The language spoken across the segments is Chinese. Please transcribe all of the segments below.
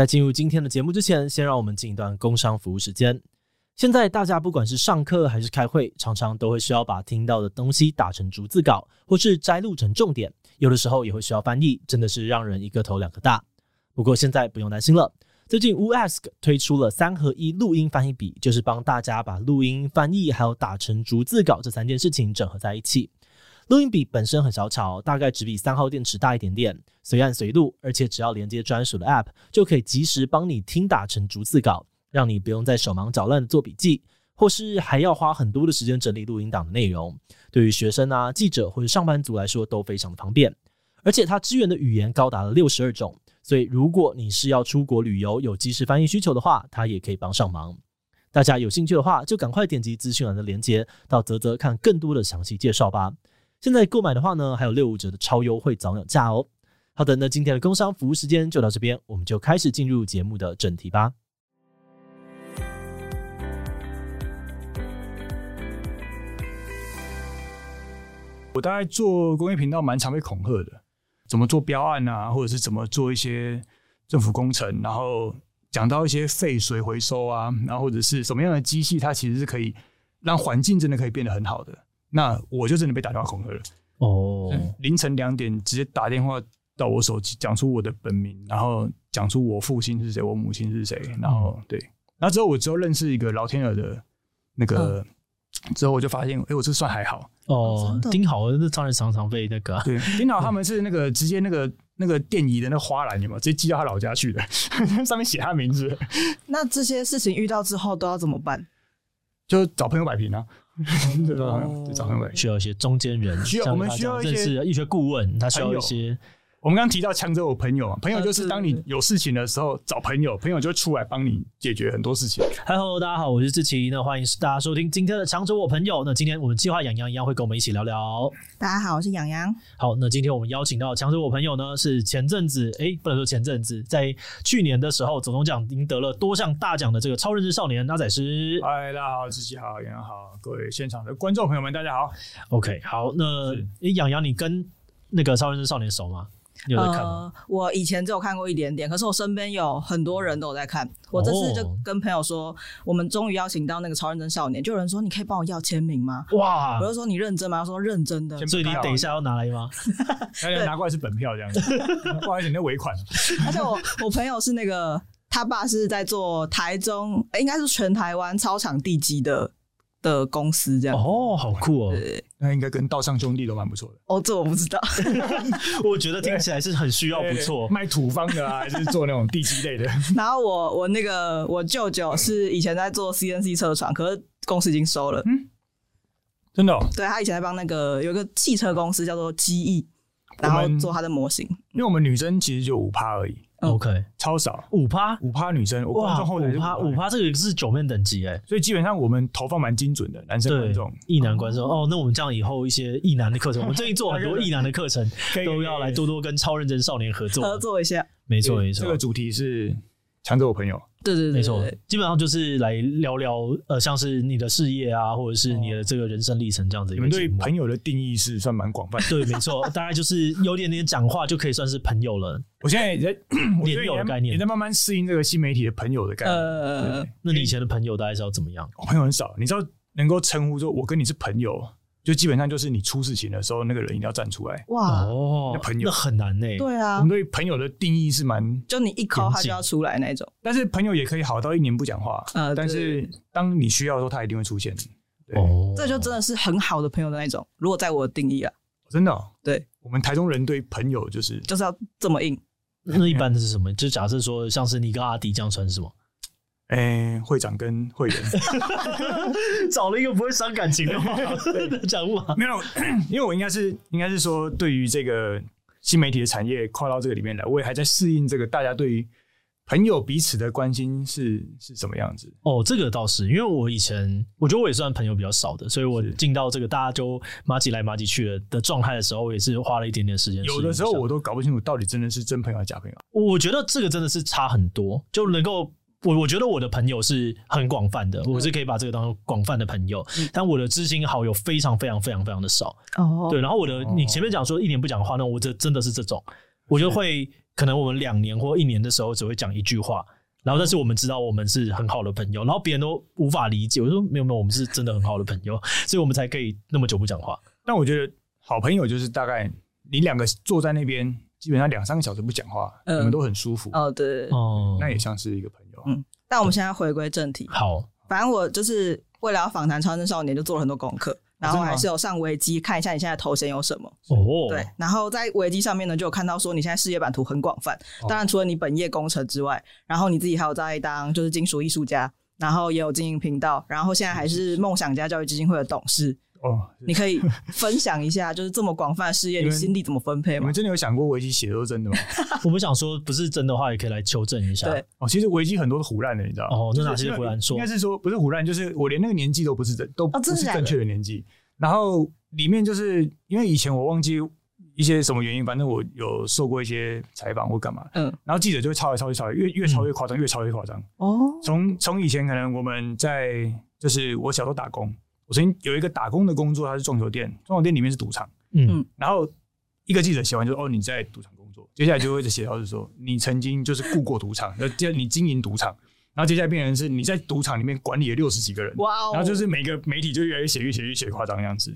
在进入今天的节目之前，先让我们进一段工商服务时间。现在大家不管是上课还是开会，常常都会需要把听到的东西打成逐字稿，或是摘录成重点。有的时候也会需要翻译，真的是让人一个头两个大。不过现在不用担心了，最近 wooASK 推出了三合一录音翻译笔，就是帮大家把录音、翻译还有打成逐字稿这三件事情整合在一起。录音笔本身很小巧，大概只比三号电池大一点点，随按随录，而且只要连接专属的 App，就可以及时帮你听打成逐字稿，让你不用再手忙脚乱的做笔记，或是还要花很多的时间整理录音档的内容。对于学生啊、记者或者上班族来说都非常的方便。而且它支援的语言高达了六十二种，所以如果你是要出国旅游有即时翻译需求的话，它也可以帮上忙。大家有兴趣的话，就赶快点击资讯栏的链接，到泽泽看更多的详细介绍吧。现在购买的话呢，还有六五折的超优惠早鸟价哦。好的，那今天的工商服务时间就到这边，我们就开始进入节目的正题吧。我大概做工业频道蛮常被恐吓的，怎么做标案啊，或者是怎么做一些政府工程，然后讲到一些废水回收啊，然后或者是什么样的机器，它其实是可以让环境真的可以变得很好的。那我就真的被打电话恐吓了哦，凌晨两点直接打电话到我手机，讲出我的本名，然后讲出我父亲是谁，我母亲是谁，然后对，然后之后我之后认识一个老天鹅的那个，之后我就发现，哎，我这算还好哦。丁好，那超人常常被那个对，丁好 他们是那个直接那个那个电椅的那花篮，有没有直接寄到他老家去的，上面写他名字。那这些事情遇到之后都要怎么办？就找朋友摆平啊。对吧？找朋友需要一些中间人，需要我们需要一些医学顾问，他需要一些。我们刚刚提到强者我朋友啊，朋友就是当你有事情的时候找朋友，朋友就会出来帮你解决很多事情。Hello，大家好，我是志奇，那欢迎大家收听今天的强者我朋友。那今天我们计划养羊一样会跟我们一起聊聊。大家好，我是洋洋。好，那今天我们邀请到强者我朋友呢，是前阵子哎，不能说前阵子，在去年的时候总统奖赢得了多项大奖的这个超认知少年阿仔师。嗨，大家好，志奇好，洋洋好，各位现场的观众朋友们，大家好。OK，好，那哎，洋洋，你跟那个超认知少年熟吗？有在看吗？呃，我以前只有看过一点点，可是我身边有很多人都有在看。我这次就跟朋友说，我们终于邀请到那个超认真少年，就有人说，你可以帮我要签名吗？哇！我就说，你认真吗？他说认真的。所以你等一下要拿来吗？对，拿过来是本票这样子，不好意思，你的尾款。而且我我朋友是那个，他爸是在做台中，应该是全台湾操场地基的。的公司这样哦，好酷哦！那应该跟道上兄弟都蛮不错的哦。这我不知道，我觉得听起来是很需要不错，卖土方的啊，还是做那种地基类的。然后我我那个我舅舅是以前在做 CNC 车床，可是公司已经收了。嗯，真的？哦？对，他以前在帮那个有一个汽车公司叫做机翼，然后做他的模型。因为我们女生其实就五趴而已。OK，超少。五趴，五趴女生哇，五趴五趴，这个是九面等级哎，所以基本上我们投放蛮精准的，男生观众、异男观众。哦。那我们这样以后一些异男的课程，我们最近做很多异男的课程，都要来多多跟超认真少年合作，合作一下。没错没错，这个主题是强者我朋友。对对对，没错，基本上就是来聊聊，呃，像是你的事业啊，或者是你的这个人生历程这样子。你们对朋友的定义是算蛮广泛的。对，没错，大概就是有点点讲话就可以算是朋友了。我现在也在 连友的概念，也在慢慢适应这个新媒体的朋友的概念。呃，那你以前的朋友大概是要怎么样？我朋友很少，你知道能够称呼说我跟你是朋友。就基本上就是你出事情的时候，那个人一定要站出来。哇哦，那朋友那很难呢。对啊，我们对朋友的定义是蛮……就你一 call 他就要出来那种。但是朋友也可以好到一年不讲话。呃，但是当你需要的时候，他一定会出现。哦，这就真的是很好的朋友的那种。如果在我的定义啊，真的，对我们台中人对朋友就是就是要这么硬。那一般的是什么？就假设说，像是你跟阿迪这样算是什么？哎、欸，会长跟会员 找了一个不会伤感情的话 讲话，没有，因为我应该是应该是说，对于这个新媒体的产业跨到这个里面来，我也还在适应这个大家对于朋友彼此的关心是是什么样子。哦，这个倒是，因为我以前我觉得我也算朋友比较少的，所以我进到这个大家就麻吉来麻吉去的的状态的时候，我也是花了一点点时间。有的时候我都搞不清楚到底真的是真朋友还是假朋友。我觉得这个真的是差很多，就能够。我我觉得我的朋友是很广泛的，我是可以把这个当广泛的朋友，但我的知心好友非常非常非常非常的少。哦，对，然后我的你前面讲说一年不讲话，那我这真的是这种，我就会可能我们两年或一年的时候只会讲一句话，然后但是我们知道我们是很好的朋友，然后别人都无法理解。我说没有没有，我们是真的很好的朋友，所以我们才可以那么久不讲话。但我觉得好朋友就是大概你两个坐在那边，基本上两三个小时不讲话，嗯、你们都很舒服。哦，对，哦，那也像是一个朋友。嗯，但我们现在回归正题。好，反正我就是为了要访谈超生少年，就做了很多功课。然后还是有上维基看一下你现在头衔有什么哦，对，然后在维基上面呢就有看到说你现在事业版图很广泛，当然除了你本业工程之外，然后你自己还有在当就是金属艺术家，然后也有经营频道，然后现在还是梦想家教育基金会的董事。哦，你可以分享一下，就是这么广泛的事业，你心力怎么分配吗？你们真的有想过维基写的都是真的吗？我们想说，不是真的话，也可以来求证一下。对，哦，其实维基很多是胡乱的，你知道哦，那哪些胡乱？说应该是说不是胡乱，就是我连那个年纪都不是真，都不是正确的年纪。然后里面就是因为以前我忘记一些什么原因，反正我有受过一些采访或干嘛，嗯，然后记者就会抄来抄去抄来，越越抄越夸张，越抄越夸张。哦，从从以前可能我们在就是我小时候打工。我曾经有一个打工的工作，它是撞球店，撞球店里面是赌场，嗯，然后一个记者写完就说：“哦，你在赌场工作。”接下来就会写到是说：“你曾经就是雇过赌场，接你经营赌场。”然后接下来变成是你在赌场里面管理了六十几个人，哇哦！然后就是每个媒体就越来越写越写越写夸张的样子，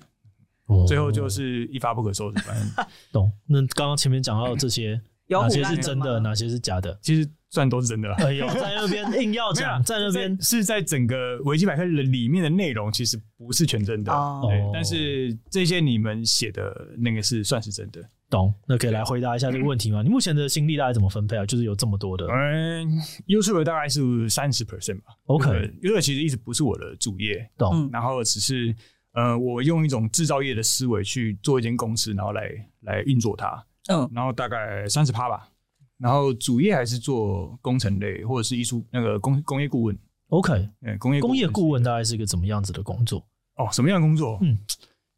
哦，最后就是一发不可收拾。反正 懂。那刚刚前面讲到这些，哪些是真的，哪些是假的？其实。算都是真的了。哎呦，在那边 硬要讲，在那边是在整个维基百科里面的内容，其实不是全真的。哦，但是这些你们写的那个是算是真的。懂？那可以来回答一下这个问题吗？你目前的心力大概怎么分配啊？就是有这么多的。嗯，YouTube 大概是三十 percent 吧。OK，YouTube 其实一直不是我的主业。懂。然后只是呃，我用一种制造业的思维去做一间公司，然后来来运作它。嗯。然后大概三十趴吧。然后主业还是做工程类，或者是艺术那个工工业顾问。OK，嗯工业工业顾问大概是一个怎么样子的工作？哦，什么样的工作？嗯，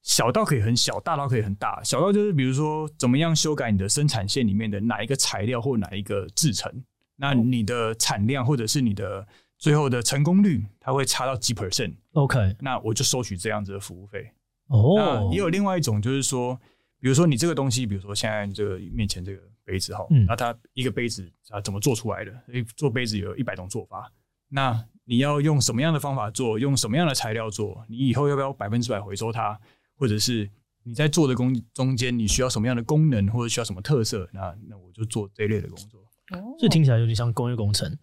小到可以很小，大到可以很大。小到就是比如说，怎么样修改你的生产线里面的哪一个材料或哪一个制成，那你的产量或者是你的最后的成功率，它会差到几 percent。OK，那我就收取这样子的服务费。哦，那也有另外一种就是说，比如说你这个东西，比如说现在这个面前这个。杯子哈，那它一个杯子啊怎么做出来的？做杯子有一百种做法，那你要用什么样的方法做？用什么样的材料做？你以后要不要百分之百回收它？或者是你在做的工中间你需要什么样的功能，或者需要什么特色？那那我就做这一类的工作。这听起来有点像工业工程，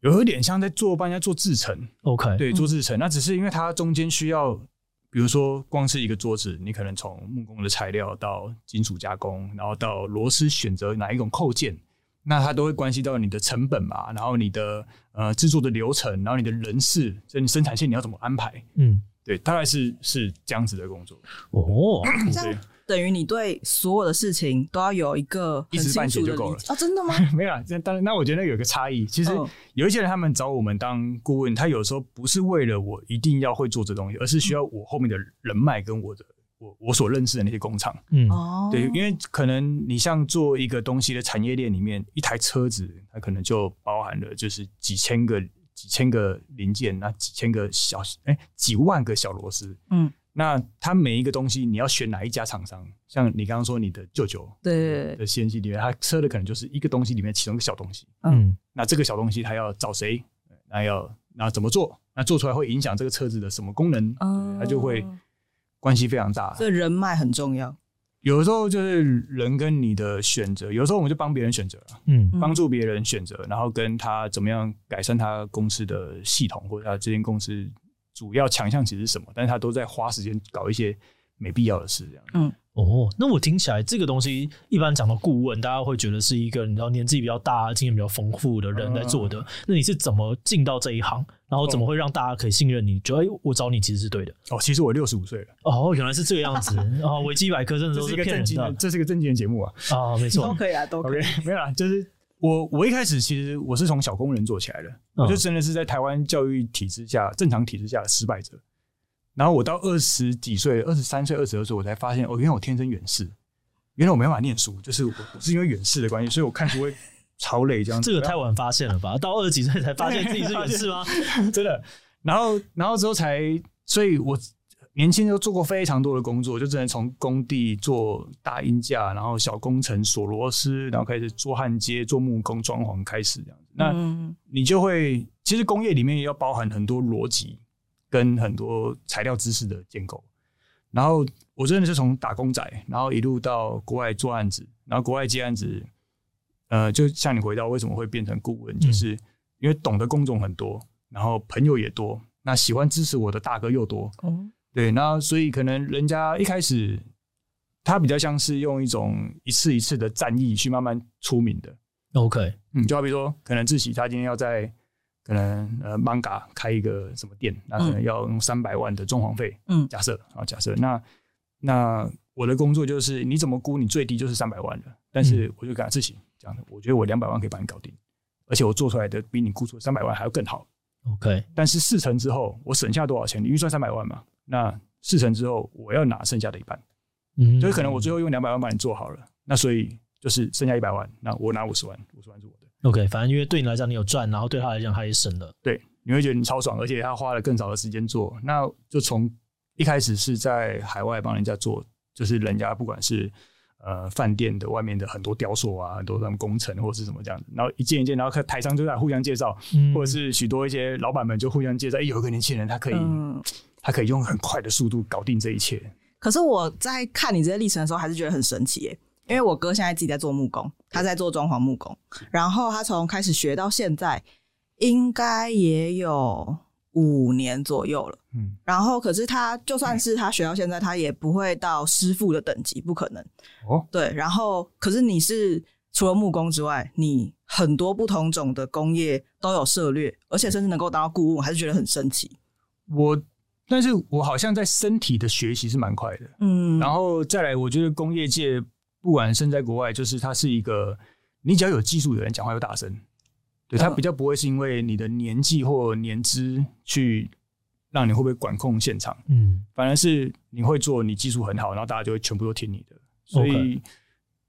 有一点像在做帮人家做制程。OK，对，做制程，那只是因为它中间需要。比如说，光是一个桌子，你可能从木工的材料到金属加工，然后到螺丝选择哪一种扣件，那它都会关系到你的成本嘛，然后你的呃制作的流程，然后你的人事，所以你生产线你要怎么安排？嗯，对，大概是是这样子的工作。哦，对。等于你对所有的事情都要有一个一知半解就够了啊？真的吗？没有啊，这当然，那我觉得有一个差异。其实有一些人他们找我们当顾问，他有时候不是为了我一定要会做这东西，而是需要我后面的人脉跟我的我我所认识的那些工厂。嗯，哦，对，因为可能你像做一个东西的产业链里面，一台车子它可能就包含了就是几千个几千个零件，那几千个小哎、欸、几万个小螺丝。嗯。那它每一个东西，你要选哪一家厂商？像你刚刚说你的舅舅对的 CNC 里面，他车的可能就是一个东西里面其中一个小东西。嗯，那这个小东西他要找谁？那要那怎么做？那做出来会影响这个车子的什么功能？嗯，它就会关系非常大。所以人脉很重要。有的时候就是人跟你的选择，有的时候我们就帮别人选择，嗯，帮助别人选择，然后跟他怎么样改善他公司的系统，或者他这间公司。主要强项其实是什么？但是他都在花时间搞一些没必要的事，这样。嗯，哦，那我听起来这个东西一般讲到顾问，大家会觉得是一个你知道年纪比较大、经验比较丰富的人来做的。嗯、那你是怎么进到这一行？然后怎么会让大家可以信任你？觉得哎，我找你其实是对的。哦，其实我六十五岁了。哦，原来是这个样子。哦，维基百科真的都是骗人的。这是一个正经的节目啊。啊，没错，都可以啊，都可以。Okay, 没有啦，就是。我我一开始其实我是从小工人做起来的，我就真的是在台湾教育体制下、正常体制下的失败者。然后我到二十几岁，二十三岁、二十二岁，我才发现，哦，原来我天生远视，原来我没办法念书，就是我是因为远视的关系，所以我看书会超累这样子。这个太晚发现了吧？到二十几岁才发现自己是远视吗？真的。然后，然后之后才，所以我年轻就做过非常多的工作，就只能从工地做大音架，然后小工程锁螺丝，然后开始做焊接、做木工、装潢开始这样子。那你就会，其实工业里面也要包含很多逻辑跟很多材料知识的建构。然后我真的是从打工仔，然后一路到国外做案子，然后国外接案子，呃，就像你回到为什么会变成顾问，就是因为懂得工种很多，然后朋友也多，那喜欢支持我的大哥又多。对，那所以可能人家一开始，他比较像是用一种一次一次的战役去慢慢出名的。OK，嗯，就好比说，可能志喜他今天要在可能呃 Manga 开一个什么店，那可能要用三百万的装潢费。嗯，假设啊，假设那那我的工作就是你怎么估，你最低就是三百万的，但是我就跟他志祺这样的，我觉得我两百万可以帮你搞定，而且我做出来的比你估出三百万还要更好。OK，但是事成之后我省下多少钱？你预算三百万嘛？那事成之后，我要拿剩下的一半，嗯，就是可能我最后用两百万把你做好了，那所以就是剩下一百万，那我拿五十万，五十万是我的。OK，反正因为对你来讲你有赚，然后对他来讲他也省了，对，你会觉得你超爽，而且他花了更少的时间做，那就从一开始是在海外帮人家做，就是人家不管是呃饭店的外面的很多雕塑啊，很多什么工程或者是什么这样子，然后一件一件，然后看台商就在互相介绍，嗯，或者是许多一些老板们就互相介绍，哎，有一个年轻人他可以。嗯他可以用很快的速度搞定这一切。可是我在看你这些历程的时候，还是觉得很神奇耶。因为我哥现在自己在做木工，他在做装潢木工，然后他从开始学到现在，应该也有五年左右了。嗯，然后可是他就算是他学到现在，他也不会到师傅的等级，不可能。哦，对。然后，可是你是除了木工之外，你很多不同种的工业都有涉略，而且甚至能够当到顾问，我还是觉得很神奇。我。但是我好像在身体的学习是蛮快的，嗯，然后再来，我觉得工业界不管身在国外，就是它是一个，你只要有技术的人讲话又大声，对，他比较不会是因为你的年纪或年资去让你会不会管控现场，嗯，反而是你会做，你技术很好，然后大家就会全部都听你的。所以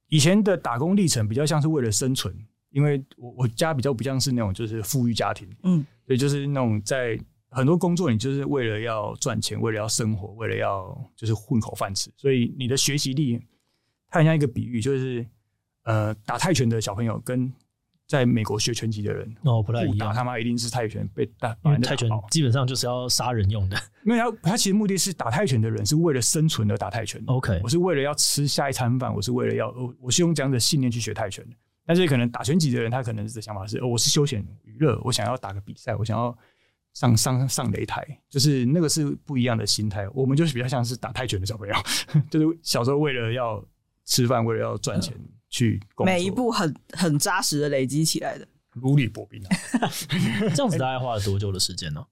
以前的打工历程比较像是为了生存，因为我我家比较不像是那种就是富裕家庭，嗯，所以就是那种在。很多工作你就是为了要赚钱，为了要生活，为了要就是混口饭吃，所以你的学习力，它很像一个比喻，就是呃打泰拳的小朋友跟在美国学拳击的人哦不太一样，他妈一定是泰拳被打，因为泰拳基本上就是要杀人用的，没有他他其实目的是打泰拳的人是为了生存而打泰拳，OK，我是为了要吃下一餐饭，我是为了要我我是用这样的信念去学泰拳。的，但是可能打拳击的人他可能的想法是，哦，我是休闲娱乐，我想要打个比赛，我想要。上上上擂台，就是那个是不一样的心态。我们就是比较像是打泰拳的小朋友，就是小时候为了要吃饭，为了要赚钱去工作，每一步很很扎实的累积起来的，如履薄冰啊。这样子大概花了多久的时间呢？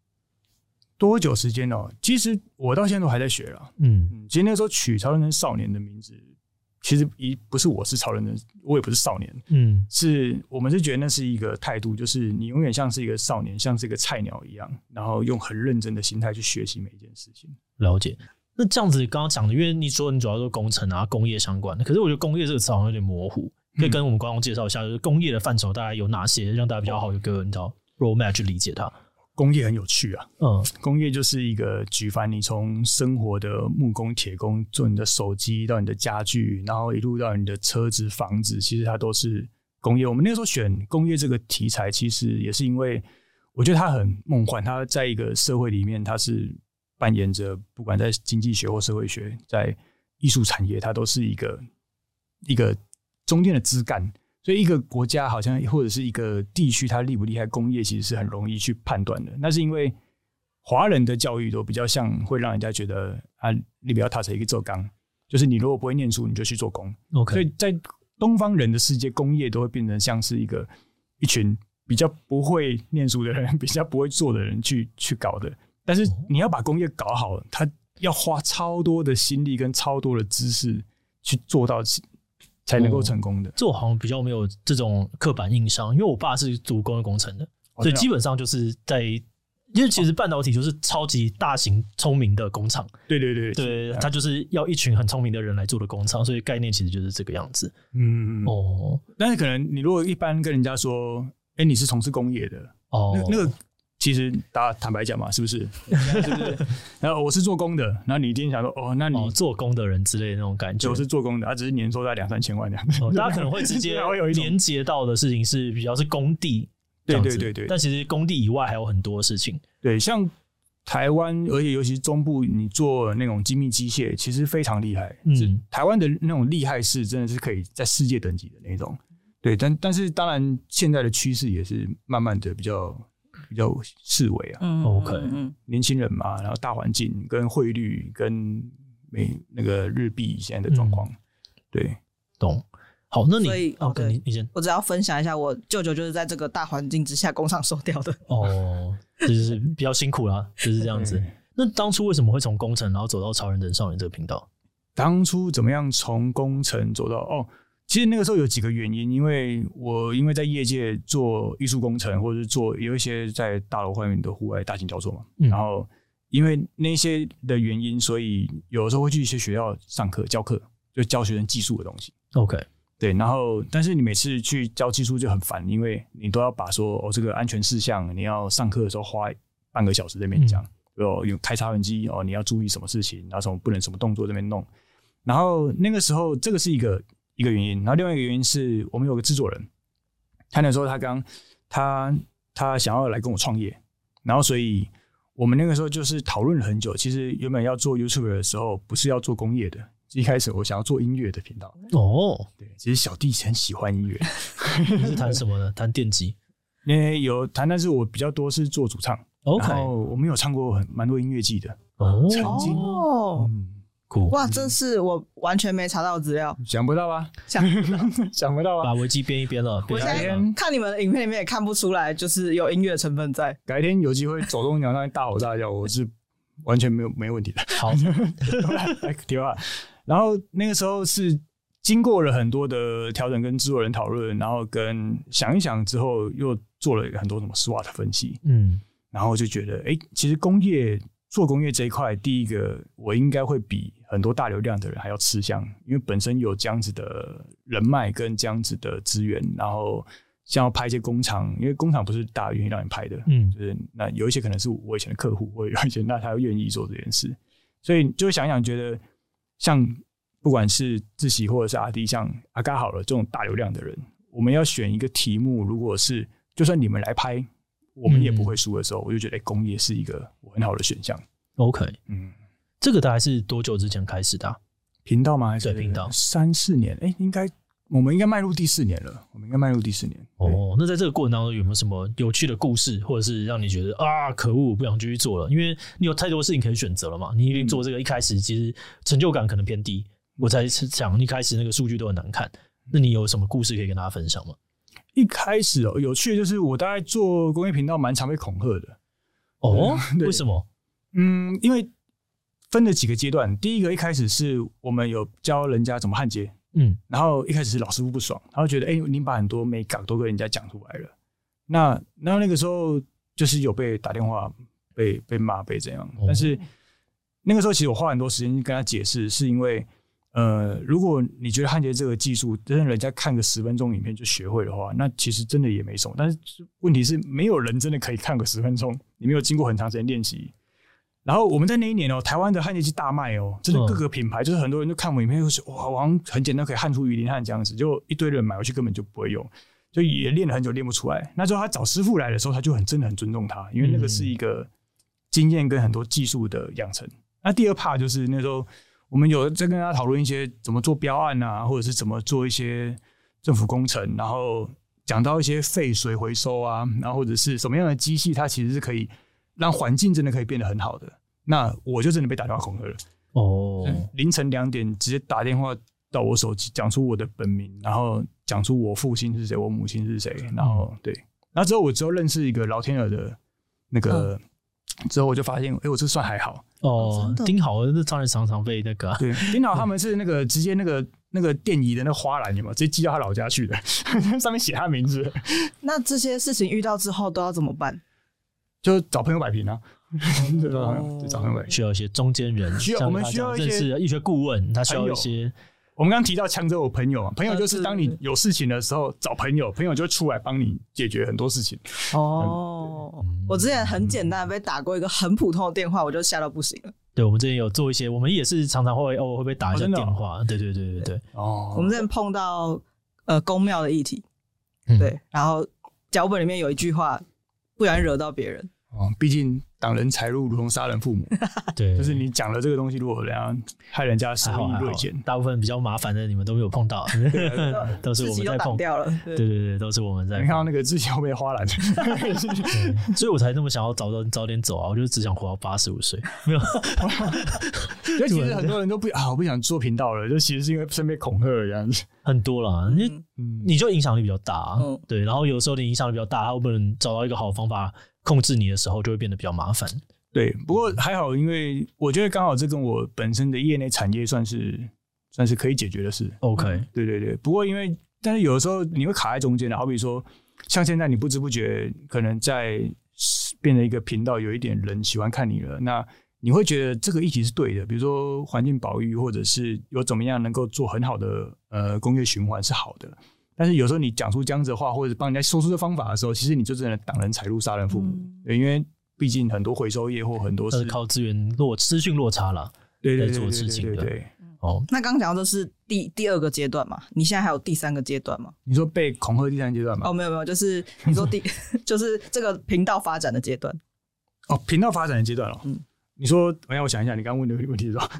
多久时间哦？其实我到现在都还在学了。嗯，其实那时候取曹仁成少年的名字。其实一不是我是曹仁成，我也不是少年，嗯，是我们是觉得那是一个态度，就是你永远像是一个少年，像是一个菜鸟一样，然后用很认真的心态去学习每一件事情。了解。那这样子刚刚讲的，因为你说你主要做工程啊、工业相关的，可是我觉得工业这个词好像有点模糊，可以跟我们观众介绍一下，就是工业的范畴大概有哪些，让大家比较好有个你知道 roadmap 去理解它。工业很有趣啊，嗯，工业就是一个举凡你从生活的木工、铁工，做你的手机到你的家具，然后一路到你的车子、房子，其实它都是工业。我们那个时候选工业这个题材，其实也是因为我觉得它很梦幻，它在一个社会里面，它是扮演着不管在经济学或社会学，在艺术产业，它都是一个一个中间的枝干。所以一个国家好像或者是一个地区，它厉不厉害，工业其实是很容易去判断的。那是因为华人的教育都比较像会让人家觉得啊，你不要踏成一个做工，就是你如果不会念书，你就去做工。OK。所以在东方人的世界，工业都会变成像是一个一群比较不会念书的人，比较不会做的人去去搞的。但是你要把工业搞好，它要花超多的心力跟超多的知识去做到。才能够成功的。这我好像比较没有这种刻板印象，因为我爸是读工业工程的，所以基本上就是在，因为其实半导体就是超级大型聪明的工厂。对对对对，他就是要一群很聪明的人来做的工厂，所以概念其实就是这个样子。嗯哦，但是可能你如果一般跟人家说，哎，你是从事工业的哦，那那个。其实大家坦白讲嘛，是不是？是不是？然后我是做工的，然后你一定想说，哦，那你、哦、做工的人之类的那种感觉，我是做工的，他只是年收在两三千万这样、哦。大家可能会直接 连接到的事情是比较是工地，对对对对。但其实工地以外还有很多事情。对，像台湾，而且尤其是中部，你做那种精密机械，其实非常厉害。嗯，台湾的那种厉害是真的是可以在世界等级的那种。对，但但是当然，现在的趋势也是慢慢的比较比较式微啊。嗯，OK，年轻人嘛，然后大环境跟汇率跟美那个日币现在的状况，嗯、对，懂。好，那你所以 OK，你你先，我只要分享一下，我舅舅就是在这个大环境之下工厂收掉的。哦，就是比较辛苦啦，就是这样子。那当初为什么会从工程然后走到超人等少年这个频道？当初怎么样从工程走到哦？其实那个时候有几个原因，因为我因为在业界做艺术工程，或者是做有一些在大楼外面的户外大型雕塑嘛，嗯、然后因为那些的原因，所以有的时候会去一些学校上课教课，就教学生技术的东西。OK，对，然后但是你每次去教技术就很烦，因为你都要把说哦这个安全事项，你要上课的时候花半个小时在那边讲，哦、嗯、有开插痕机哦你要注意什么事情，然后什么不能什么动作在那边弄，然后那个时候这个是一个。一个原因，然后另外一个原因是我们有个制作人，他那时候他刚他他想要来跟我创业，然后所以我们那个时候就是讨论了很久。其实原本要做 YouTuber 的时候，不是要做工业的，一开始我想要做音乐的频道。哦，对，其实小弟很喜欢音乐。你是弹什么呢？弹电吉？因为有弹，但是我比较多是做主唱。OK，然后我们有唱过很蛮多音乐季的。哦，曾经。哦。嗯酷哇，这是我完全没查到资料，想不到吧？想不到，想不到啊！把维基编一编了。我现在看你们的影片里面也看不出来，就是有音乐成分在。改天有机会走动，讲上大吼大叫，我是完全没有没问题的。好，来提话。然后那个时候是经过了很多的调整，跟制作人讨论，然后跟想一想之后，又做了很多什么 SWOT 分析。嗯，然后就觉得，哎、欸，其实工业。做工业这一块，第一个我应该会比很多大流量的人还要吃香，因为本身有这样子的人脉跟这样子的资源，然后像要拍一些工厂，因为工厂不是大家愿意让你拍的，嗯，就是那有一些可能是我以前的客户，或有一些那他愿意做这件事，所以就想想觉得，像不管是自习或者是阿滴，像阿嘎好了这种大流量的人，我们要选一个题目，如果是就算你们来拍。我们也不会输的时候，嗯、我就觉得工业是一个很好的选项。OK，嗯，这个大概是多久之前开始的、啊？频道吗？还是对频道三四年？哎、欸，应该我们应该迈入第四年了。我们应该迈入第四年。哦，那在这个过程当中有没有什么有趣的故事，或者是让你觉得啊，可恶，不想继续做了？因为你有太多事情可以选择了嘛。你做这个一开始其实成就感可能偏低。嗯、我才想一开始那个数据都很难看。那你有什么故事可以跟大家分享吗？一开始哦，有趣的就是我大概做工业频道蛮常被恐吓的哦。为什么？嗯，因为分了几个阶段。第一个一开始是我们有教人家怎么焊接，嗯，然后一开始是老师傅不爽，他会觉得哎、欸，你把很多美感都跟人家讲出来了。那那那个时候就是有被打电话被被骂被怎样，哦、但是那个时候其实我花很多时间跟他解释，是因为。呃，如果你觉得焊接这个技术，真的人家看个十分钟影片就学会的话，那其实真的也没什么。但是问题是，没有人真的可以看个十分钟，你没有经过很长时间练习。然后我们在那一年哦，台湾的焊接机大卖哦，真的各个品牌，就是很多人就看我影片，就说哇，好像很简单可以焊出鱼鳞焊这样子，就一堆人买回去根本就不会用，就也练了很久练不出来。那时候他找师傅来的时候，他就很真的很尊重他，因为那个是一个经验跟很多技术的养成。那第二怕就是那时候。我们有在跟大家讨论一些怎么做标案啊，或者是怎么做一些政府工程，然后讲到一些废水回收啊，然后或者是什么样的机器，它其实是可以让环境真的可以变得很好的。那我就真的被打电话恐吓了。哦，凌晨两点直接打电话到我手机，讲出我的本名，然后讲出我父亲是谁，我母亲是谁，然后对，然后之后我之后认识一个老天鹅的那个。嗯之后我就发现，哎、欸，我这算还好哦。丁好，那超人常常被那个、啊、对丁好他们是那个直接那个那个电椅的那个花篮，有没有直接寄到他老家去的？上面写他名字。那这些事情遇到之后都要怎么办？就找朋友摆平啊。对吧？找朋友摆平，需要一些中间人，需要我们需要一些医学顾问，他需要一些我们刚刚提到强者我朋友嘛，朋友就是当你有事情的时候找朋友，朋友就会出来帮你解决很多事情。哦，我之前很简单被打过一个很普通的电话，我就吓到不行了。对，我们之前有做一些，我们也是常常会偶尔会被打一下电话。对对对对对。哦。我们之前碰到呃宫庙的议题，对，然后脚本里面有一句话，不然惹到别人。哦，毕竟。挡人财路如同杀人父母，对，就是你讲了这个东西，如果人家害人家生命锐减，大部分比较麻烦的你们都没有碰到，都是我们在碰掉了。对对对，都是我们在。你看到那个之前后面花篮，所以我才那么想要早早早点走啊！我就只想活到八十五岁，没有。因为其实很多人都不啊，我不想做频道了，就其实是因为身边恐吓这样子，很多啦。你你就影响力比较大，对，然后有时候你影响力比较大，他会不能找到一个好方法。控制你的时候就会变得比较麻烦。对，不过还好，因为我觉得刚好这跟我本身的业内产业算是算是可以解决的事。OK，对对对。不过因为但是有的时候你会卡在中间的，好比说像现在你不知不觉可能在变成一个频道，有一点人喜欢看你了，那你会觉得这个议题是对的，比如说环境保育，或者是有怎么样能够做很好的呃工业循环是好的。但是有时候你讲出这样子的话，或者是帮人家说出这方法的时候，其实你就真的挡人财路、杀人父母。对，因为毕竟很多回收业或很多是靠资源落资讯落差了，对对对做事情的。对，哦，那刚刚讲到的是第第二个阶段嘛？你现在还有第三个阶段吗？你说被恐吓第三阶段吗？哦，没有没有，就是你说第 就是这个频道发展的阶段。哦，频道发展的阶段了。嗯，你说，我让我想一下，你刚刚问的问题是吧？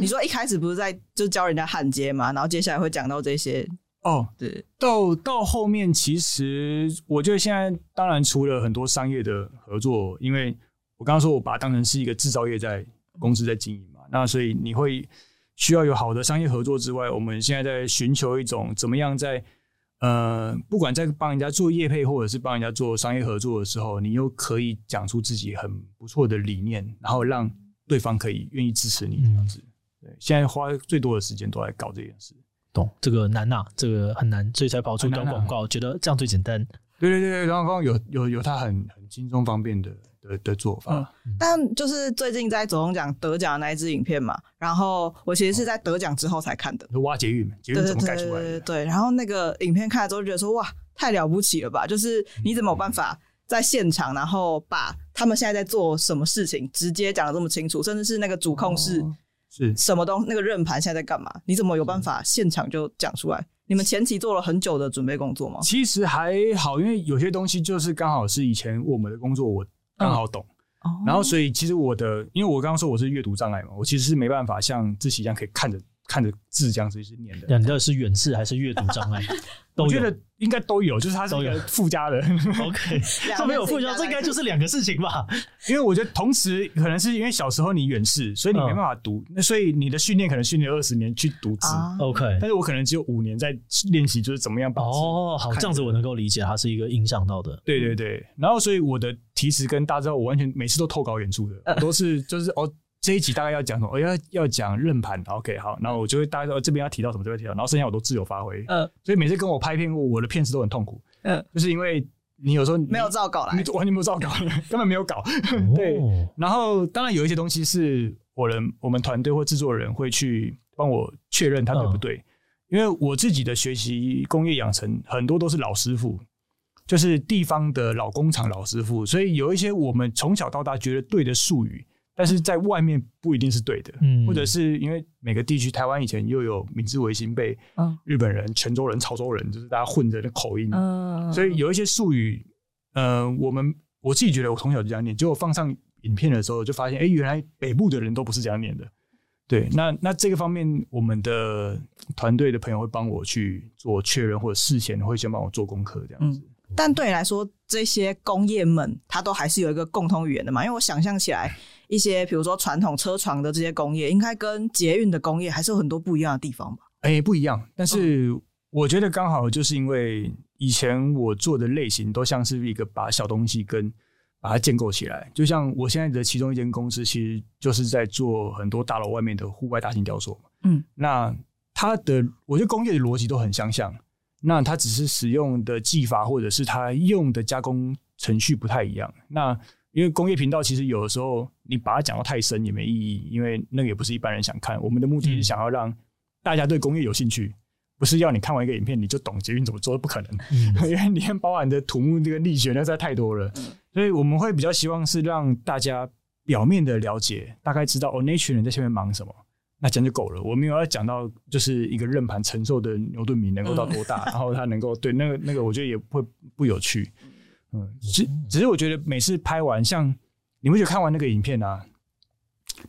你说一开始不是在就教人家焊接嘛？然后接下来会讲到这些。哦，对，到到后面，其实我觉得现在当然除了很多商业的合作，因为我刚刚说我把它当成是一个制造业在公司在经营嘛，那所以你会需要有好的商业合作之外，我们现在在寻求一种怎么样在呃，不管在帮人家做业配或者是帮人家做商业合作的时候，你又可以讲出自己很不错的理念，然后让对方可以愿意支持你这样子。对，现在花最多的时间都在搞这件事。懂这个难呐，这个很难，所以才跑出短广告，觉得这样最简单。对对对，短广告有有有它很很轻松方便的的的做法。但就是最近在走钟奖得奖的那一支影片嘛，然后我其实是在得奖之后才看的。挖捷运，捷运怎么改出来的？对对对，然后那个影片看了之后就觉得说哇，太了不起了吧！就是你怎么有办法在现场，然后把他们现在在做什么事情直接讲的这么清楚，甚至是那个主控室。是什么东西？那个刃盘现在在干嘛？你怎么有办法现场就讲出来？你们前期做了很久的准备工作吗？其实还好，因为有些东西就是刚好是以前我们的工作，我刚好懂。嗯、然后所以其实我的，因为我刚刚说我是阅读障碍嘛，我其实是没办法像自己一样可以看着看着字这样子去念的。你的是远视还是阅读障碍？我觉得应该都有，就是它是一个附加的。OK，这没有附加，这应该就是两个事情吧？因为我觉得同时可能是因为小时候你远视，所以你没办法读，那所以你的训练可能训练二十年去读字。OK，但是我可能只有五年在练习，就是怎么样把哦，好，这样子我能够理解，它是一个影响到的。对对对，然后所以我的题词跟大家知道，我完全每次都透稿演出的，都是就是哦。这一集大概要讲什么？我要要讲认盘，OK，好，然后我就会大概说这边要提到什么，这边提到，然后剩下我都自由发挥。嗯，所以每次跟我拍片，我的片子都很痛苦。嗯，就是因为你有时候没有照稿来，你完全没有照稿，根本没有稿。对，然后当然有一些东西是我人我们团队或制作人会去帮我确认它对不对，因为我自己的学习工业养成很多都是老师傅，就是地方的老工厂老师傅，所以有一些我们从小到大觉得对的术语。但是在外面不一定是对的，嗯，或者是因为每个地区，台湾以前又有明治维新被日本人、泉州人、潮州人，就是大家混着的口音，嗯，所以有一些术语，呃，我们我自己觉得我从小就这样念，结果放上影片的时候就发现，哎，原来北部的人都不是这样念的，对，那那这个方面，我们的团队的朋友会帮我去做确认，或者事前会先帮我做功课这样子。嗯。但对你来说，这些工业们，它都还是有一个共同语言的嘛？因为我想象起来，一些比如说传统车床的这些工业，应该跟捷运的工业还是有很多不一样的地方吧？哎、欸，不一样。但是我觉得刚好就是因为以前我做的类型都像是一个把小东西跟把它建构起来，就像我现在的其中一间公司，其实就是在做很多大楼外面的户外大型雕塑。嗯，那它的我觉得工业的逻辑都很相像。那它只是使用的技法，或者是它用的加工程序不太一样。那因为工业频道其实有的时候你把它讲到太深也没意义，因为那个也不是一般人想看。我们的目的是想要让大家对工业有兴趣，不是要你看完一个影片你就懂捷运怎么做，不可能，嗯、因为里面包含的土木这个力学那实在太多了，嗯、所以我们会比较希望是让大家表面的了解，大概知道哦那群人在下面忙什么，那这样就够了。我没有要讲到就是一个刃盘承受的牛顿米能够到多大，嗯、然后它能够对那个那个，我觉得也会不有趣。嗯，只只是我觉得每次拍完，像你会觉得看完那个影片啊，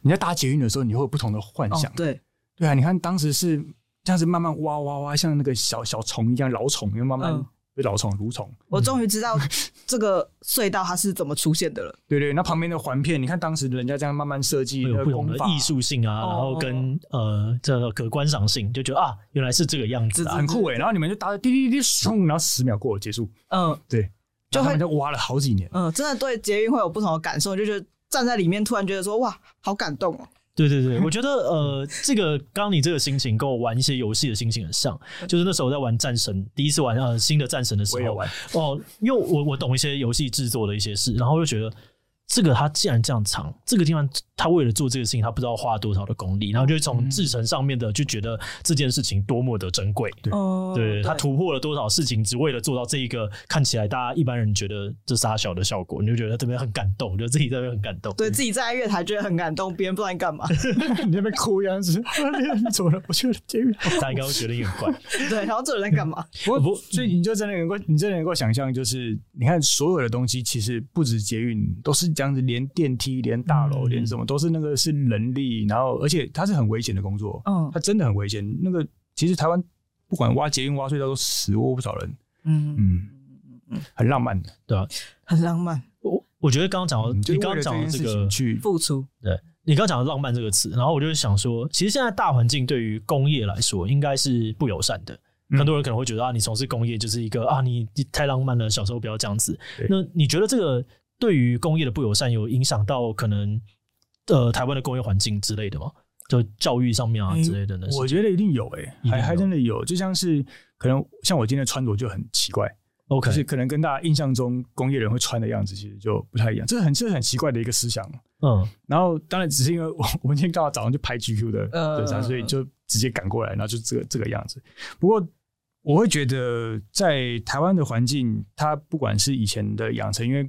你在搭捷运的时候，你会有不同的幻想。哦、对，对啊，你看当时是这样子慢慢挖挖挖，像那个小小虫一样，老虫，因为慢慢、嗯。老虫、蠕虫，我终于知道这个隧道它是怎么出现的了。对对，那旁边的环片，你看当时人家这样慢慢设计，有不同的艺术性啊，然后跟呃这个可观赏性，就觉得啊，原来是这个样子，很酷诶。然后你们就搭着滴滴滴咻，然后十秒过了结束。嗯，对，就他们就挖了好几年。嗯，真的对捷运会有不同的感受，就觉得站在里面突然觉得说哇，好感动哦。对对对，我觉得呃，这个刚刚你这个心情跟我玩一些游戏的心情很像，就是那时候在玩战神，第一次玩呃新的战神的时候，哦，因为我我懂一些游戏制作的一些事，然后就觉得。这个它既然这样长，这个地方他为了做这个事情，他不知道花了多少的功力，然后就从制程上面的就觉得这件事情多么的珍贵。对，对，他突破了多少事情，只为了做到这一个看起来大家一般人觉得这杀小的效果，你就觉得这边很感动，觉得自己这边很感动。对，自己站在月台觉得很感动，别人不知道你干嘛，你那边哭样子，你怎么了？我觉得捷运，大家应该会觉得你很怪。对，然后这人在干嘛？不不，所以你就真的能够，你真的能够想象，就是你看所有的东西，其实不止捷运，都是。这样子连电梯、连大楼、连什么都是那个是人力，然后而且它是很危险的工作，嗯，它真的很危险。那个其实台湾不管挖捷运、挖隧道都死过不少人，嗯嗯嗯，很浪漫的，对吧？很浪漫。我我觉得刚刚讲到你刚刚讲的这个去付出，对你刚刚讲的浪漫这个词，然后我就想说，其实现在大环境对于工业来说应该是不友善的。很多人可能会觉得啊，你从事工业就是一个啊，你太浪漫了，小时候不要这样子。那你觉得这个？对于工业的不友善，有影响到可能呃台湾的工业环境之类的吗？就教育上面啊之类的呢？我觉得一定有诶、欸，还还真的有。就像是可能像我今天的穿着就很奇怪，OK，就是可能跟大家印象中工业人会穿的样子其实就不太一样，这是很这是很奇怪的一个思想。嗯，然后当然只是因为我我们今天刚好早上就拍 GQ 的对象，所以就直接赶过来，然后就这个这个样子。不过我会觉得在台湾的环境，它不管是以前的养成，因为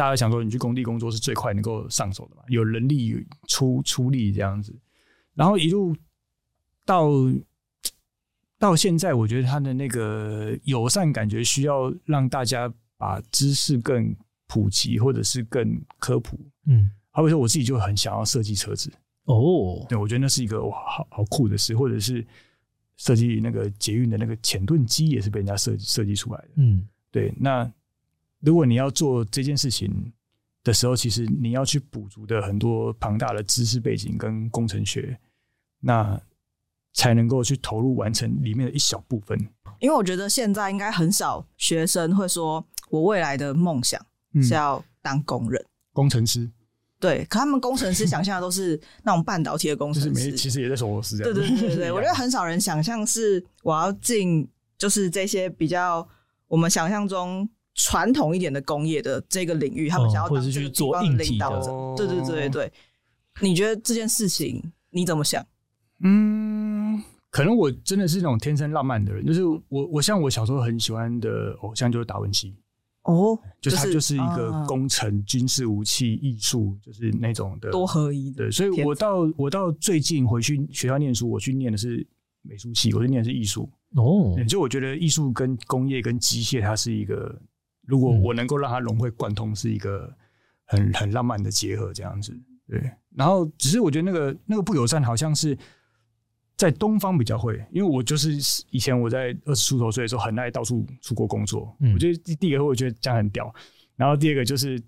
大家想说，你去工地工作是最快能够上手的嘛？有人力出出力这样子，然后一路到到现在，我觉得他的那个友善感觉需要让大家把知识更普及，或者是更科普。嗯，好比说我自己就很想要设计车子哦，对，我觉得那是一个哇，好好酷的事，或者是设计那个捷运的那个潜盾机也是被人家设设计出来的。嗯，对，那。如果你要做这件事情的时候，其实你要去补足的很多庞大的知识背景跟工程学，那才能够去投入完成里面的一小部分。因为我觉得现在应该很少学生会说，我未来的梦想是要当工人、工程师。对，可他们工程师想象的都是那种半导体的工程师，没其实也在说我是这样。对对对对，我觉得很少人想象是我要进，就是这些比较我们想象中。传统一点的工业的这个领域，他们想要当这个地方的领导者。对对对对对，你觉得这件事情你怎么想？嗯，可能我真的是那种天生浪漫的人，就是我我像我小时候很喜欢的偶像就是达文西哦，就是他就是一个工程、军事武器、艺术，就是那种的多合一的。对，所以我到我到最近回去学校念书，我去念的是美术系，我是念的是艺术哦。就我觉得艺术跟工业跟机械，它是一个。如果我能够让它融会贯通，是一个很很浪漫的结合，这样子。对，然后只是我觉得那个那个不友善，好像是在东方比较会，因为我就是以前我在二十出头岁的时候，很爱到处出国工作。嗯，我觉得第一个我觉得这样很屌，然后第二个就是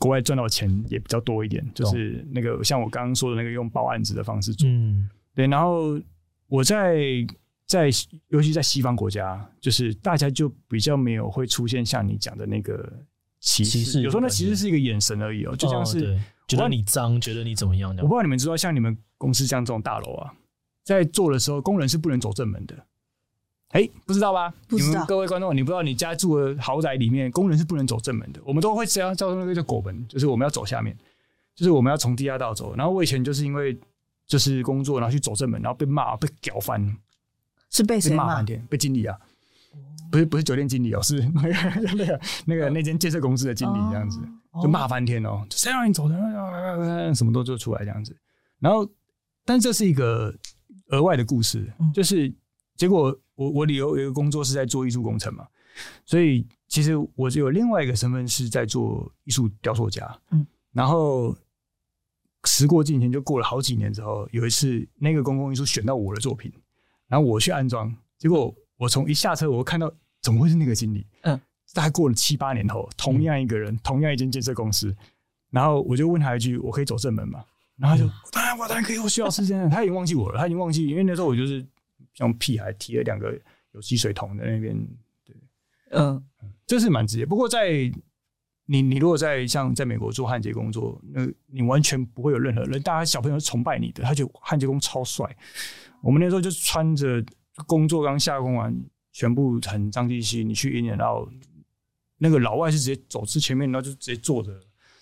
国外赚到钱也比较多一点，就是那个像我刚刚说的那个用报案子的方式做。嗯，对，然后我在。在尤其在西方国家，就是大家就比较没有会出现像你讲的那个歧视，有时候那其实是一个眼神而已哦，就像是觉得你脏，觉得你怎么样？我不知道你们知道，像你们公司像这种大楼啊，在做的时候，工人是不能走正门的。哎，不知道吧？不知道。你们各位观众，你不知道你家住的豪宅里面，工人是不能走正门的。我们都会这样叫做那个叫拱门，就是我们要走下面，就是我们要从地下道走。然后我以前就是因为。就是工作，然后去走正门，然后被骂被屌翻，是被谁骂？被经理啊，不是不是酒店经理哦，是那个 那个那个那间建设公司的经理这样子，就骂翻天哦，谁让你走的？什么都做出来这样子。然后，但这是一个额外的故事，就是结果我我理由有一个工作是在做艺术工程嘛，所以其实我只有另外一个身份是在做艺术雕塑家，嗯，然后。时过境迁，就过了好几年之后，有一次那个公共艺术选到我的作品，然后我去安装，结果我从一下车，我看到怎么会是那个经理？嗯，大概过了七八年后，同样一个人，嗯、同样一间建设公司，然后我就问他一句：“我可以走正门吗？”然后他就：“当然、嗯，我当然可以，我需要时间。”他已经忘记我了，他已经忘记，因为那时候我就是像屁孩提了两个有吸水桶在那边，对，嗯，这是蛮直接。不过在你你如果在像在美国做焊接工作，那你完全不会有任何人，大家小朋友是崇拜你的，他觉得焊接工超帅。我们那时候就穿着工作刚下工完，全部很脏兮兮，你去一年，然后那个老外是直接走至前面，然后就直接坐着，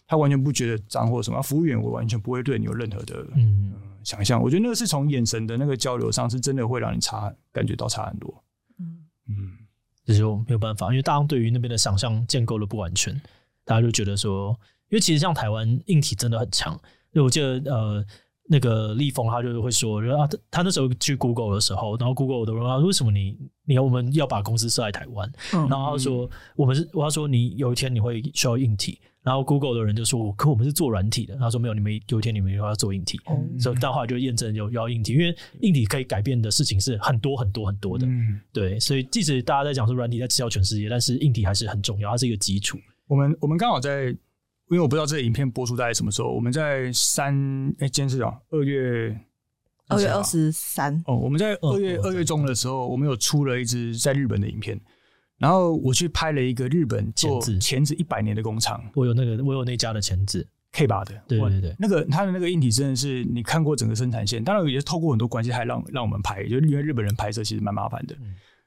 他完全不觉得脏或什么。服务员我完全不会对你有任何的嗯想象。我觉得那个是从眼神的那个交流上，是真的会让你差感觉到差很多。嗯嗯，这就没有办法，因为大家对于那边的想象建构的不完全。大家就觉得说，因为其实像台湾硬体真的很强。就我记得呃，那个立峰他就会说，啊，他他那时候去 Google 的时候，然后 Google 的人问他为什么你你要我们要把公司设在台湾？嗯、然后他说我们是我要说你有一天你会需要硬体，然后 Google 的人就说，可我们是做软体的。他说没有，你们有一天你们又要做硬体。嗯、所以到后来就验证有要硬体，因为硬体可以改变的事情是很多很多很多的。嗯、对，所以即使大家在讲说软体在吃掉全世界，但是硬体还是很重要，它是一个基础。我们我们刚好在，因为我不知道这个影片播出大概什么时候。我们在三哎，今天是啊，二月二月二十三哦。我们在二月二月中的时候，我们有出了一支在日本的影片，然后我去拍了一个日本做钳子一百年的工厂。我有那个，我有那家的钳子 K 八的，对对对，那个他的那个硬体真的是你看过整个生产线，当然也是透过很多关系，还让让我们拍，就因为日本人拍摄其实蛮麻烦的。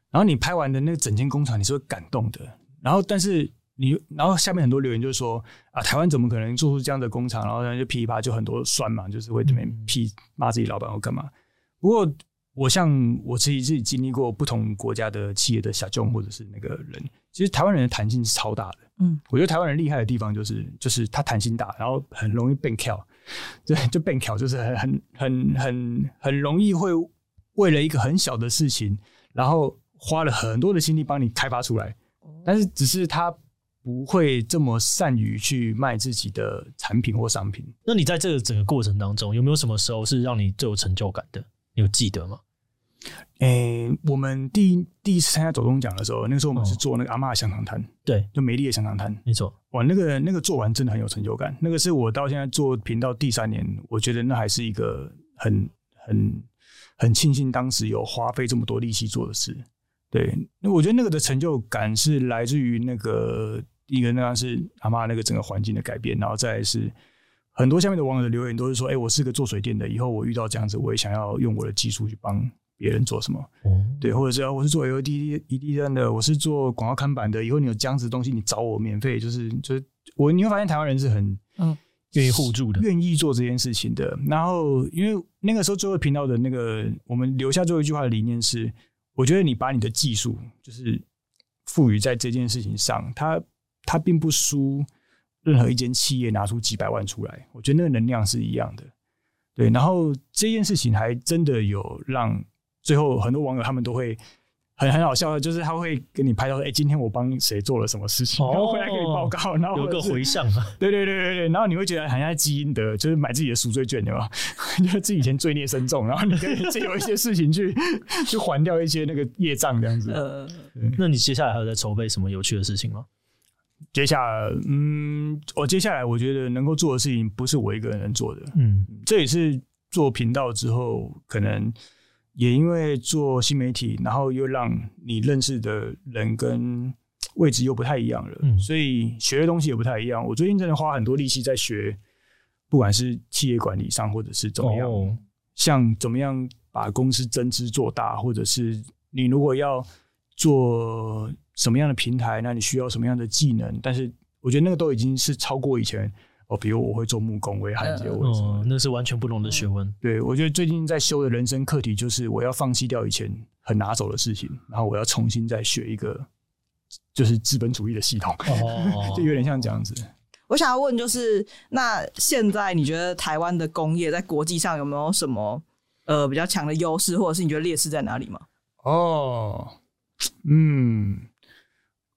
然后你拍完的那个整间工厂，你是会感动的。然后但是。你然后下面很多留言就是说啊，台湾怎么可能做出这样的工厂？然后就噼里啪就很多酸嘛，就是会这边批骂自己老板或干嘛。不过我像我自己自己经历过不同国家的企业的小众或者是那个人，其实台湾人的弹性是超大的。嗯，我觉得台湾人厉害的地方就是就是他弹性大，然后很容易变巧，对，就变巧就是很很很很很容易会为了一个很小的事情，然后花了很多的心力帮你开发出来，但是只是他。不会这么善于去卖自己的产品或商品。那你在这个整个过程当中，有没有什么时候是让你最有成就感的？你有记得吗？诶、欸，我们第一第一次参加走动奖的时候，那个时候我们是做那个阿嬷的香肠摊，对，就美丽的香肠摊，没错。哇，那个那个做完真的很有成就感。那个是我到现在做频道第三年，我觉得那还是一个很很很庆幸当时有花费这么多力气做的事。对，那我觉得那个的成就感是来自于那个。一个那是阿妈那个整个环境的改变，然后再来是很多下面的网友的留言都是说：“哎、欸，我是个做水电的，以后我遇到这样子，我也想要用我的技术去帮别人做什么。嗯”对，或者是我是做 LED LED 灯的，我是做广告看板的，以后你有这样子的东西，你找我免费，就是就是我你会发现台湾人是很嗯愿意互助的，愿意做这件事情的。然后因为那个时候最后频道的那个我们留下最后一句话的理念是：我觉得你把你的技术就是赋予在这件事情上，它。他并不输任何一间企业拿出几百万出来，我觉得那个能量是一样的。对，然后这件事情还真的有让最后很多网友他们都会很很好笑的，就是他会跟你拍到说，哎，今天我帮谁做了什么事情，然后回来给你报告，然后有个回向嘛。对对对对对，然后你会觉得好像基因的，就是买自己的赎罪券，对吧？就是自己以前罪孽深重，然后你可以借由一些事情去去还掉一些那个业障，这样子。呃，那你接下来还有在筹备什么有趣的事情吗？接下来，嗯，我接下来我觉得能够做的事情不是我一个人能做的，嗯，这也是做频道之后，可能也因为做新媒体，然后又让你认识的人跟位置又不太一样了，嗯，所以学的东西也不太一样。我最近真的花很多力气在学，不管是企业管理上，或者是怎么样，哦，像怎么样把公司增资做大，或者是你如果要做。什么样的平台？那你需要什么样的技能？但是我觉得那个都已经是超过以前哦，比如我会做木工，我会焊接，我什么、嗯，那是完全不同的学问。对，我觉得最近在修的人生课题就是我要放弃掉以前很拿手的事情，然后我要重新再学一个就是资本主义的系统，哦、就有点像这样子。我想要问，就是那现在你觉得台湾的工业在国际上有没有什么呃比较强的优势，或者是你觉得劣势在哪里吗？哦，嗯。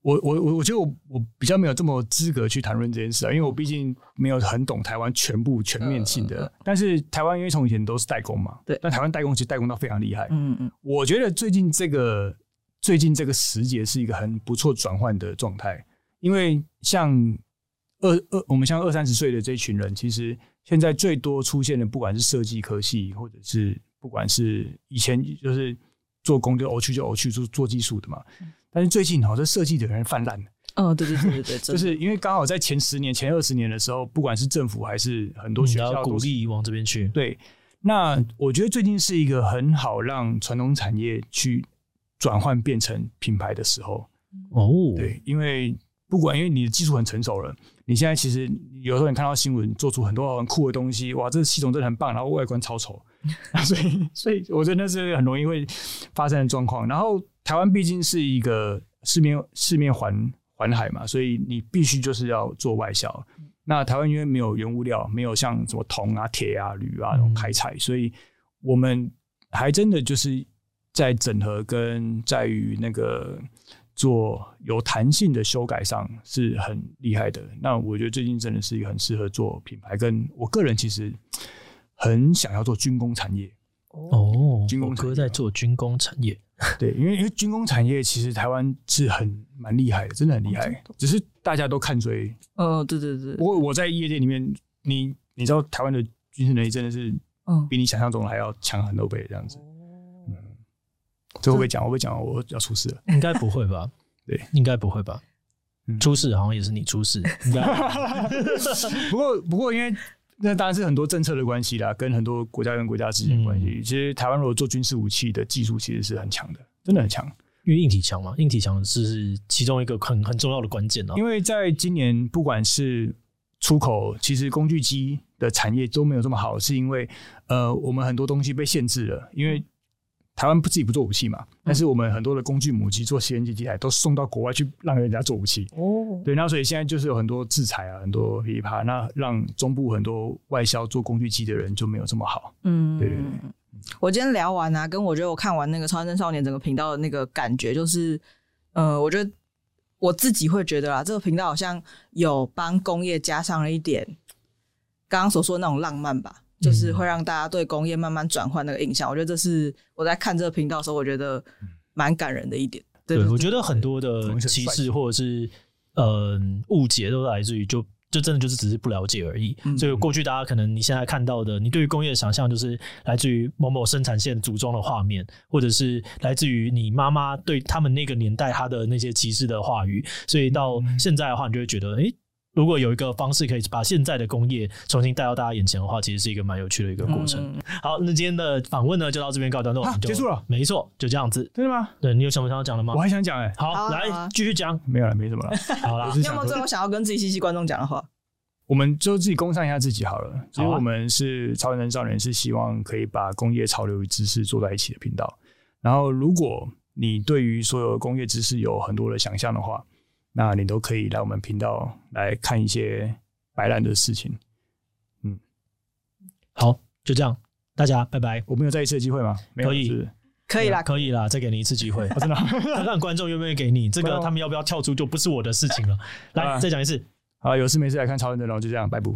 我我我我觉得我我比较没有这么资格去谈论这件事啊，因为我毕竟没有很懂台湾全部全面性的。但是台湾因为从以前都是代工嘛，对，但台湾代工其实代工到非常厉害。嗯嗯，我觉得最近这个最近这个时节是一个很不错转换的状态，因为像二二我们像二三十岁的这群人，其实现在最多出现的，不管是设计科系，或者是不管是以前就是做工就偶去就偶去做做技术的嘛。但是最近好像设计的人泛滥。哦，对对对对对，就是因为刚好在前十年、前二十年的时候，不管是政府还是很多学校鼓励往这边去。对，那我觉得最近是一个很好让传统产业去转换变成品牌的时候。哦，对，因为不管因为你的技术很成熟了，你现在其实有时候你看到新闻做出很多很酷的东西，哇，这个系统真的很棒，然后外观超丑，所以所以我觉得那是很容易会发生的状况。然后。台湾毕竟是一个四面四面环环海嘛，所以你必须就是要做外销。那台湾因为没有原物料，没有像什么铜啊、铁啊、铝啊那种开采，所以我们还真的就是在整合跟在于那个做有弹性的修改上是很厉害的。那我觉得最近真的是一个很适合做品牌，跟我个人其实很想要做军工产业。哦，军工哥在做军工产业。对，因为因为军工产业其实台湾是很蛮厉害的，真的很厉害，只是大家都看衰。哦，对对对。不过我在业界里面，你你知道台湾的军事能力真的是，比你想象中的还要强很多倍这样子。嗯，这会不会讲？会不会讲我要出事了？应该不会吧？对，应该不会吧？出事好像也是你出事。不过不过因为。那当然是很多政策的关系啦，跟很多国家跟国家之间的关系。嗯、其实台湾如果做军事武器的技术，其实是很强的，真的很强。因为硬体强嘛，硬体强是其中一个很很重要的关键啊。因为在今年，不管是出口，其实工具机的产业都没有这么好，是因为呃，我们很多东西被限制了，因为。台湾不自己不做武器嘛，但是我们很多的工具母机做先进机机台都送到国外去让人家做武器。哦，对，那所以现在就是有很多制裁啊，很多噼啪，那让中部很多外销做工具机的人就没有这么好。嗯，对对对。我今天聊完啊，跟我觉得我看完那个《超认真少年》整个频道的那个感觉，就是，呃，我觉得我自己会觉得啊，这个频道好像有帮工业加上了一点刚刚所说的那种浪漫吧。就是会让大家对工业慢慢转换那个印象，我觉得这是我在看这个频道的时候，我觉得蛮感人的一点。对，对，我觉得很多的歧视或者是呃误解都来自于就就真的就是只是不了解而已。所以过去大家可能你现在看到的，你对于工业的想象就是来自于某某生产线组装的画面，或者是来自于你妈妈对他们那个年代他的那些歧视的话语。所以到现在的话，你就会觉得，诶。如果有一个方式可以把现在的工业重新带到大家眼前的话，其实是一个蛮有趣的一个过程。嗯、好，那今天的访问呢，就到这边告一段落，啊、结束了。没错，就这样子。真的吗？对，你有什么想要讲的吗？我还想讲哎、欸。好，好啊、来继续讲。没有了，没什么了。好了啦，你有没有最后想要跟自己息息观众讲的话？我们就自己工商一下自己好了。其实我们是超认真少年，是希望可以把工业潮流与知识做在一起的频道。然后，如果你对于所有工业知识有很多的想象的话，那你都可以来我们频道来看一些。白兰的事情，嗯，好，就这样，大家拜拜。我们有再一次的机会吗？没有，可以，是可以啦，可以啦，再给你一次机会。真的，看看观众愿不愿意给你这个，他们要不要跳出就不是我的事情了。来，再讲一次。好，有事没事来看超人的，然后就这样，拜拜。